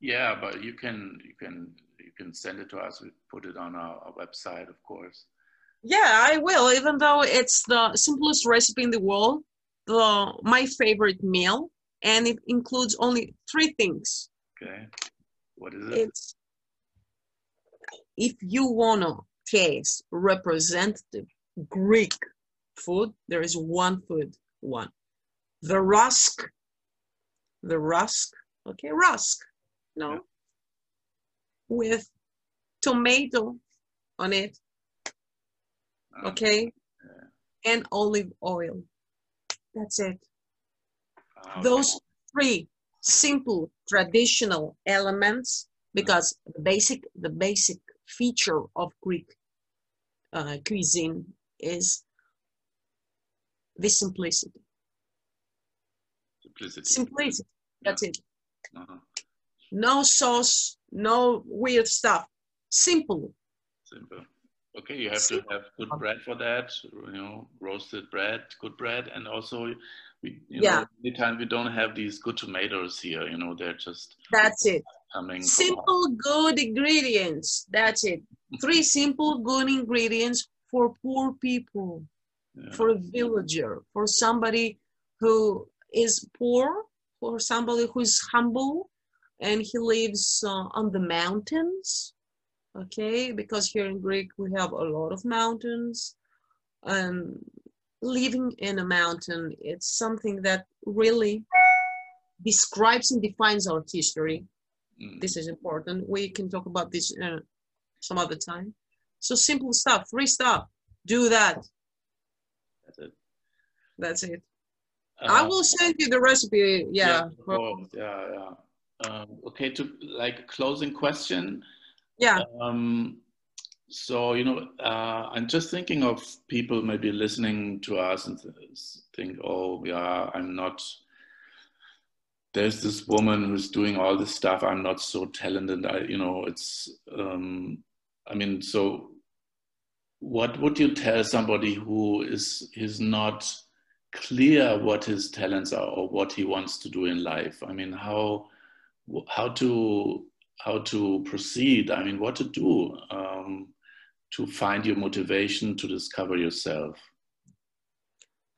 Yeah, but you can you can you can send it to us. We put it on our, our website, of course. Yeah, I will. Even though it's the simplest recipe in the world, the my favorite meal, and it includes only three things. Okay, what is it? It's if you wanna taste representative Greek food, there is one food, one the rusk, the rusk, okay, rusk, no, yeah. with tomato on it, um, okay, yeah. and olive oil. That's it. Ah, okay. Those three simple traditional elements, because the basic the basic feature of Greek uh, cuisine is the simplicity. Simplicity. Simplicity. That's it. Uh-huh. No sauce, no weird stuff. Simple. Simple. Okay, you have to have good bread for that. You know, roasted bread, good bread, and also we, you Yeah. know, many times we don't have these good tomatoes here. You know, they're just That's it. from- Simple, good ingredients. That's it. (laughs) Three simple, good ingredients for poor people, Yeah. for a villager, for somebody who is poor, for somebody who is humble, and he lives uh, on the mountains. Okay, because here in Greek we have a lot of mountains, and living in a mountain it's something that really describes and defines our history Mm. this is important. We can talk about this uh, some other time. So simple stuff, free stuff. Do that. That's it. That's it. I Uh, will send you the recipe. Yeah. course. yeah, yeah. Um, okay, to like closing question. Yeah. Um, so you know, uh, I'm just thinking of people maybe listening to us and th- think, "Oh, yeah, I'm not." There's this woman who's doing all this stuff. I'm not so talented. I, you know, it's. Um, I mean, so what would you tell somebody who is is not clear what his talents are or what he wants to do in life? I mean, how how to how to proceed? I mean, what to do um, to find your motivation to discover yourself?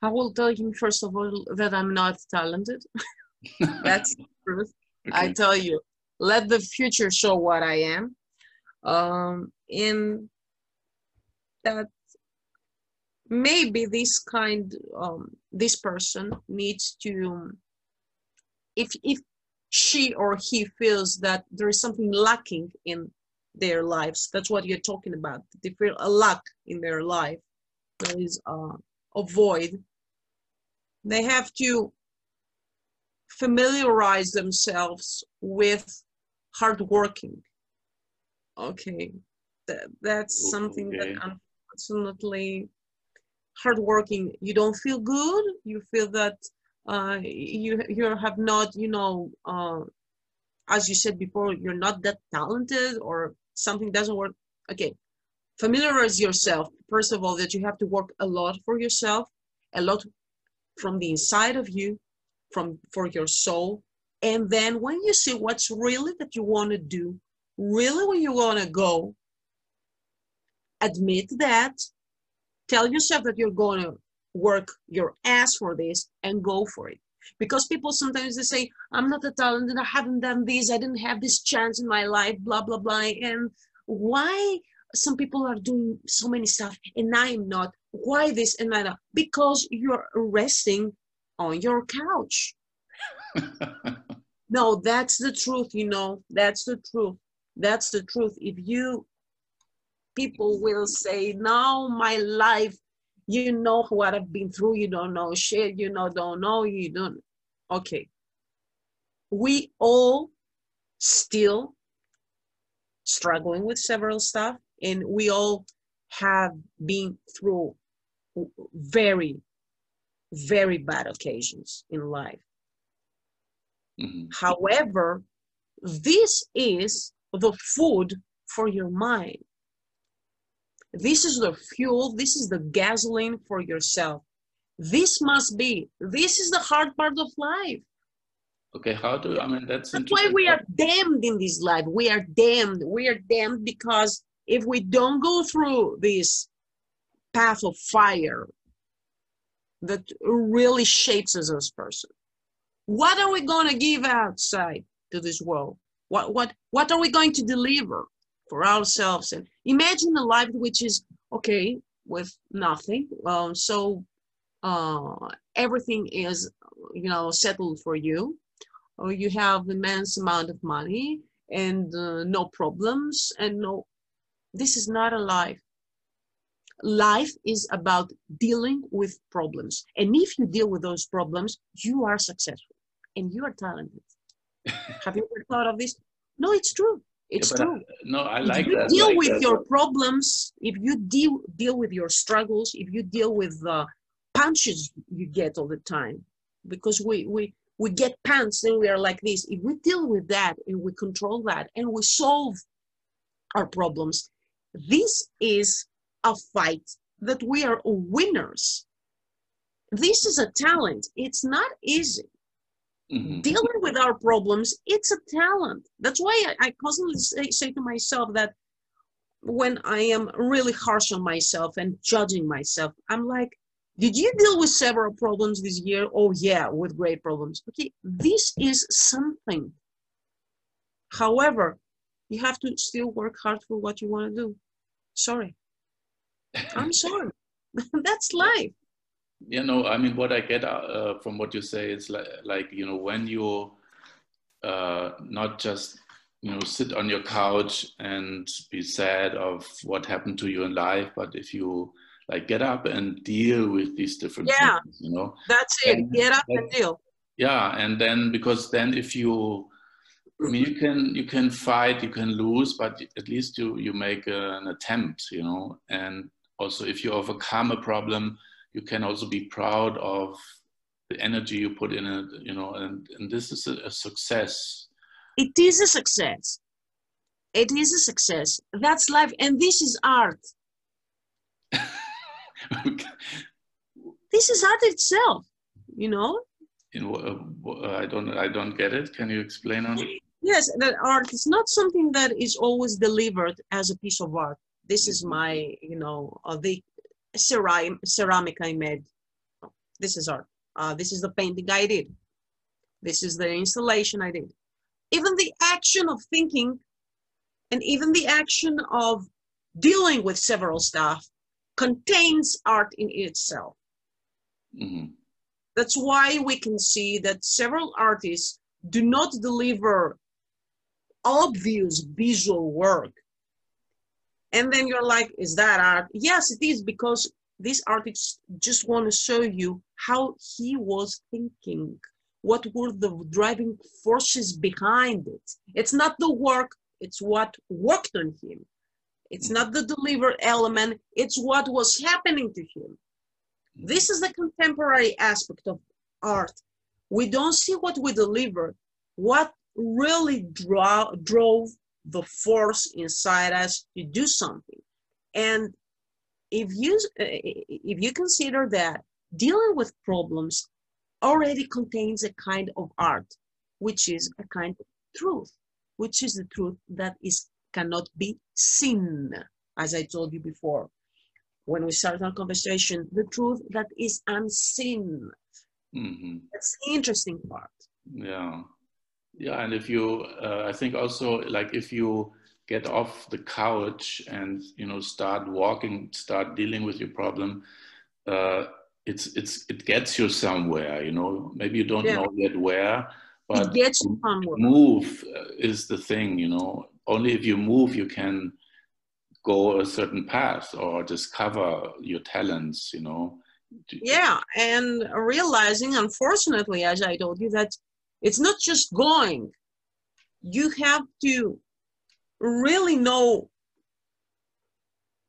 I will tell him first of all that I'm not talented. (laughs) That's the truth. I tell you, let the future show what I am. Um, in that maybe this kind, um, this person needs to, if if she or he feels that there is something lacking in their lives, that's what you're talking about. They feel a lack in their life. There is uh, a void. They have to familiarize themselves with hard working. Okay, that, that's something okay. that unfortunately hardworking. You don't feel good. You feel that uh, you you have not, you know, uh, as you said before, you're not that talented or something doesn't work. Okay, familiarize yourself first of all that you have to work a lot for yourself, a lot from the inside of you from for your soul and then when you see what's really that you want to do really where you want to go admit that tell yourself that you're going to work your ass for this and go for it. Because people sometimes they say i'm not a talented i haven't done this. I didn't have this chance in my life blah blah blah. And why some people are doing so many stuff and i am not? Why this and that? Because you're resting on your couch. (laughs) No that's the truth you know. That's the truth. That's the truth. If you people will say now my life you know what i've been through you don't know shit you know don't know you don't okay we all still struggling with several stuff and we all have been through very very bad occasions in life Mhm. However, this is the food for your mind. This is the fuel, this is the gasoline for yourself. This must be, this is the hard part of life. Okay, how do I mean that's That's why we are damned in this life. We are damned. We are damned because if we don't go through this path of fire that really shapes us as person, what are we going to give outside to this world? What what what are we going to deliver for ourselves? And imagine a life which is okay with nothing. Um, so uh, everything is you know settled for you or you have immense amount of money and uh, no problems and no this is not a life life is about dealing with problems. And if you deal with those problems, you are successful and you are talented. (laughs) Have you ever thought of this? No, it's true. It's Yeah, but I- true. no, I if like you that. deal like with that. your problems, if you deal deal with your struggles, if you deal with the punches you get all the time, because we we we get pants and we are like this. If we deal with that and we control that and we solve our problems, this is a fight that we are winners. This is a talent. It's not easy Mhm. dealing with our problems it's a talent. That's why i, I constantly say, say to myself that when i am really harsh on myself and judging myself i'm like did you deal with several problems this year? Oh yeah with great problems. Okay this is something. However you have to still work hard for what you want to do. Sorry. I'm sorry. (laughs) That's life you know i mean what i get uh, from what you say is like, like you know when you uh, not just you know sit on your couch and be sad of what happened to you in life but if you like get up and deal with these different Yeah. things you know that's it And get up and deal yeah and then because then if you I mean, you can you can fight, you can lose, but at least you you make an attempt, you know. And also, if you overcome a problem, you can also be proud of the energy you put in it, you know. And and this is a, a success. it is a success it is a success that's life and this is art (laughs) this is art itself you know know, uh, I don't I don't get it. Can you explain on? it? yes that art is not something that is always delivered as a piece of art this is my you know uh, the ceram- ceramic i made. This is art. Uh, this is the painting i did. This is the installation i did. Even the action of thinking and even the action of dealing with several stuff contains art in itself. Mhm. that's why we can see that several artists do not deliver obvious visual work. And then you're like, is that art? Yes, it is because this artist just want to show you how he was thinking. What were the driving forces behind it? It's not the work, it's what worked on him. It's not the delivered element, it's what was happening to him. This is the contemporary aspect of art. We don't see what we deliver, what really draw, drove the force inside us to do something. And if you if you consider that dealing with problems already contains a kind of art, which is a kind of truth, which is the truth that is cannot be seen, as I told you before when we start our conversation, the truth that is unseen. Mhm. That's the interesting part. Yeah, yeah, and if you, uh, I think also like if you get off the couch and you know start walking, start dealing with your problem, uh, it's it's it gets you somewhere. You know, maybe you don't Yeah. know yet where, It but gets you somewhere. move uh, is the thing. You know, only if you move you can go a certain path or discover your talents. You know. Yeah, and realizing, unfortunately, as I told you, that it's not just going. You have to really know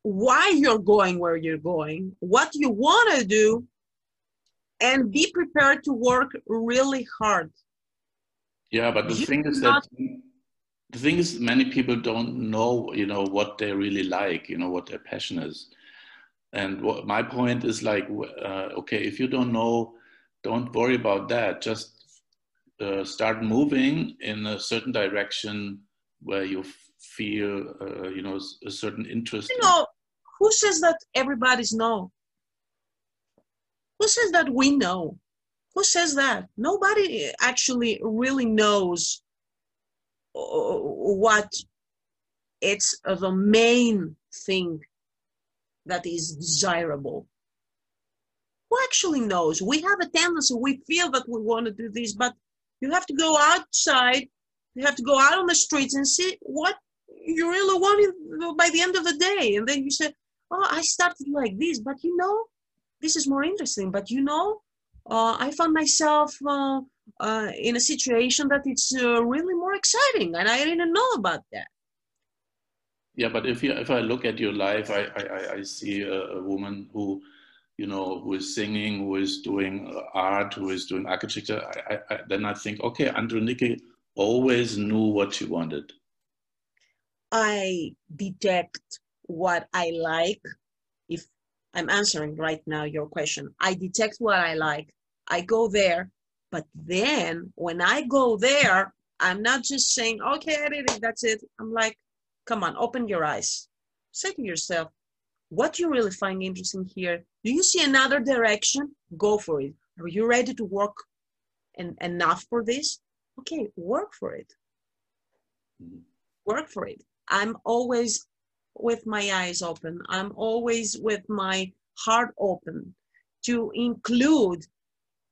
why you're going where you're going, what you want to do, and be prepared to work really hard. Yeah, but the You thing is that the thing is many people don't know, you know, what they really like, you know, what their passion is. And what my point is like, uh, okay, if you don't know, don't worry about that. Just uh, start moving in a certain direction where you feel, uh, you know, a certain interest. You know, who says that everybody's know? Who says that we know? Who says that? Nobody actually really knows uh, what it's uh, the main thing that is desirable. Who actually knows? We have a tendency, we feel that we want to do this, but you have to go outside, you have to go out on the streets and see what you really want by the end of the day. And then you say, oh, I started like this, but you know, this is more interesting. But you know, uh, I found myself uh, uh, in a situation that it's uh, really more exciting, and I didn't know about that. Yeah, but if you if I look at your life, I I, I see a, a woman who, you know, who is singing, who is doing art, who is doing architecture. I, I, then I think, okay, Androniki always knew what she wanted. I detect what I like. If I'm answering right now your question, I detect what I like. I go there, but then when I go there, I'm not just saying, okay, that's it. I'm like, come on, open your eyes. Say to yourself, what you really find interesting here? Do you see another direction? Go for it. Are you ready to work and enough for this? Okay, work for it. Mm-hmm. Work for it. I'm always with my eyes open. I'm always with my heart open to include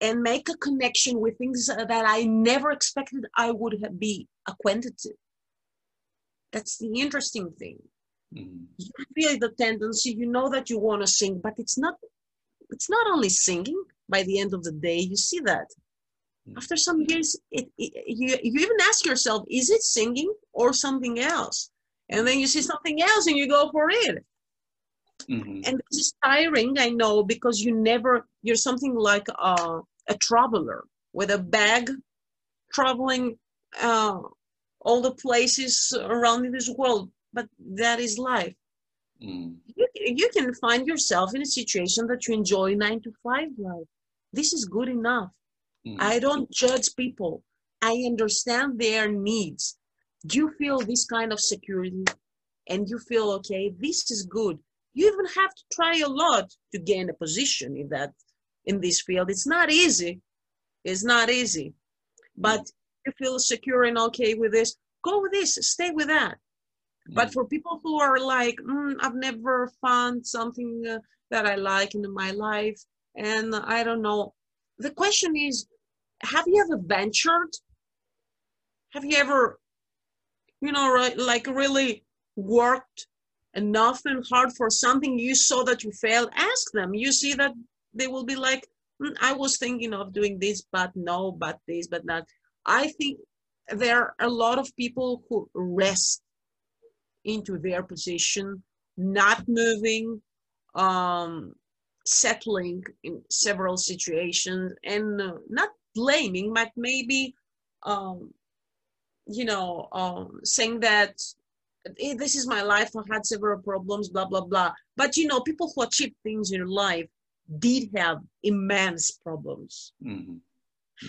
and make a connection with things that I never expected I would have be acquainted to. That's the interesting thing. Mm. You feel the tendency, you know that you want to sing, but it's not it's not only singing. By the end of the day, you see that. Mm. After some years, it, it, you, you even ask yourself, is it singing or something else? And then you see something else and you go for it. Mhm. and this is tiring i know because you never you're something like a, a traveler with a bag traveling uh, all the places around in this world but that is life. Mm. you, you can find yourself in a situation that you enjoy nine to five life. This is good enough. Mm. i don't judge people. I understand their needs. Do you feel this kind of security and you feel okay this is good. You even have to try a lot to gain a position in that in this field. It's not easy. It's not easy. But you feel secure and okay with this. Go with this. Stay with that but for people who are like mm, i've never found something uh, that i like in my life and i don't know the question is have you ever ventured? Have you ever you know right, like really worked enough and hard for something you saw that you failed? Ask them. You see that they will be like "Mm, i was thinking of doing this but no but this but not i think there are a lot of people who rest into their position not moving um settling in several situations and uh, not blaming but maybe um you know um saying that "Eh, this is my life i had several problems blah blah blah but you know people who achieve things in life did have immense problems Mhm.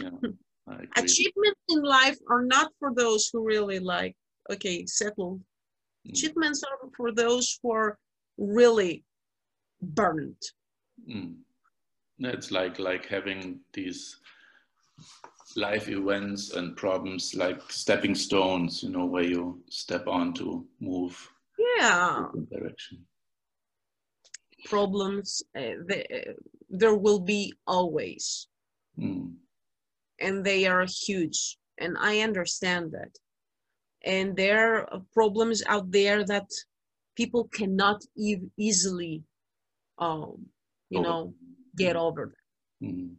Yeah, (laughs) achievements in life are not for those who really like okay settled. Achievements are for those who are really burnt Mm. It's like like having these life events and problems like stepping stones, you know, where you step on to move yeah direction. problems uh, the, uh, there will be always Mm. and they are huge and i understand that and there are problems out there that people cannot e- easily um you Over. know get over. Mm.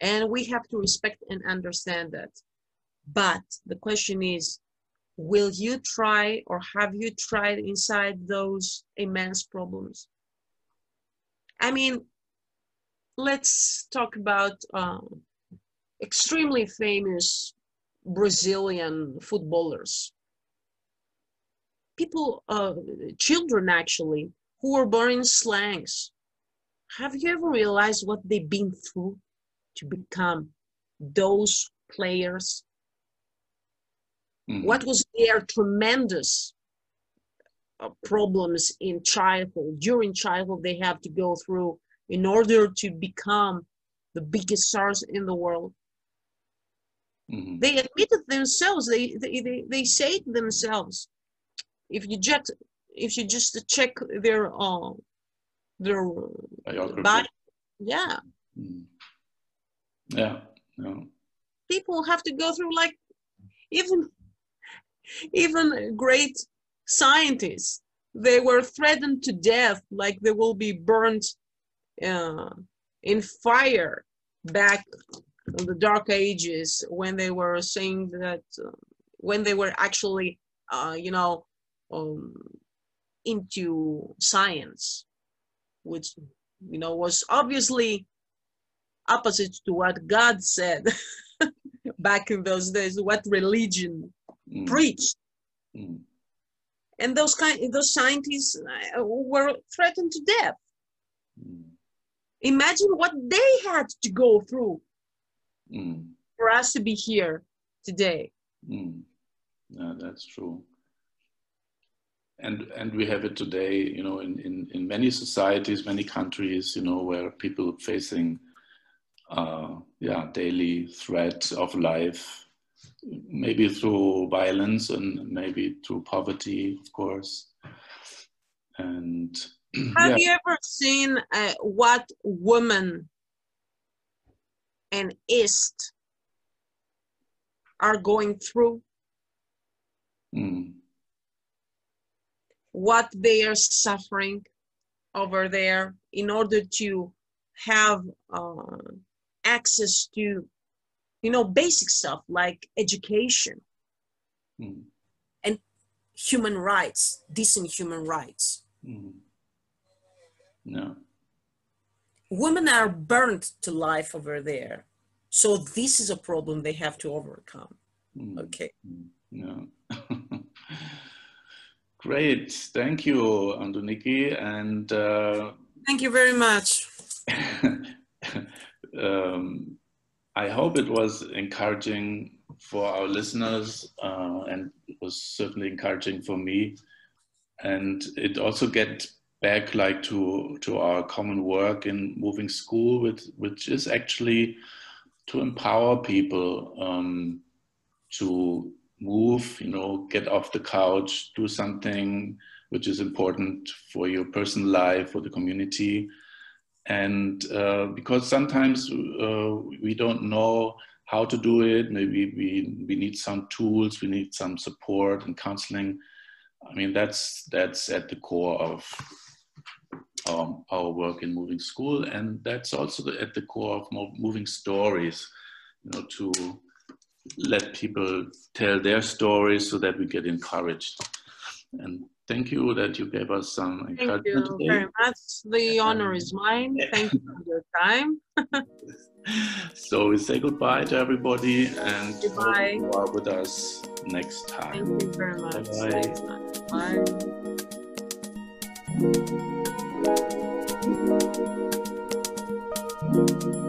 and we have to respect and understand that. But the question is will you try or have you tried inside those immense problems? I mean let's talk about um, extremely famous brazilian footballers people uh, children actually who were born in slangs have you ever realized what they've been through to become those players Mhm. what was their tremendous uh, problems in childhood during childhood they have to go through in order to become the biggest stars in the world Mhm. they admitted themselves they they, they, they say to themselves if you just if you just check their uh, their bio, yeah Mm. Yeah. Yeah. people have to go through like even even great scientists they were threatened to death, like they will be burnt uh, in fire back in the dark ages when they were saying that uh, when they were actually uh, you know um, into science which you know was obviously opposite to what god said (laughs) back in those days what religion Mm. preached Mm. and those kind those scientists uh, were threatened to death Mm. imagine what they had to go through Mm. for us to be here today Mm. Yeah, that's true. And and we have it today, you know, in, in, in many societies, many countries, you know, where people facing uh, yeah, daily threat of life, maybe through violence and maybe through poverty, of course. And (clears throat) Have yeah, you ever seen uh, what women and East are going through? mm, What they are suffering over there in order to have uh, access to, you know, basic stuff like education, mm, Human rights, decent human rights. mm. no, Women are burnt to life over there. So this is a problem they have to overcome. mm. Okay. No. (laughs) Great, thank you, Androniki. And uh, Thank you very much. (laughs) um, I hope it was encouraging for our listeners, uh, and it was certainly encouraging for me. And it also get back like to to our common work in moving school, with which is actually to empower people um, to move, you know, get off the couch, do something which is important for your personal life, for the community. And uh, because sometimes uh, we don't know how to do it, maybe we, we need some tools, we need some support and counseling. I mean, that's, that's at the core of um, our work in moving school. And that's also the, at the core of mo- moving stories, you know, to let people tell their stories so that we get encouraged. And thank you that you gave us some Thank encouragement you today. very much. The honor is mine. Thank you for your time. (laughs) So we say goodbye to everybody and Goodbye. you are with us next time. Thank you very much. Time. Bye. Bye.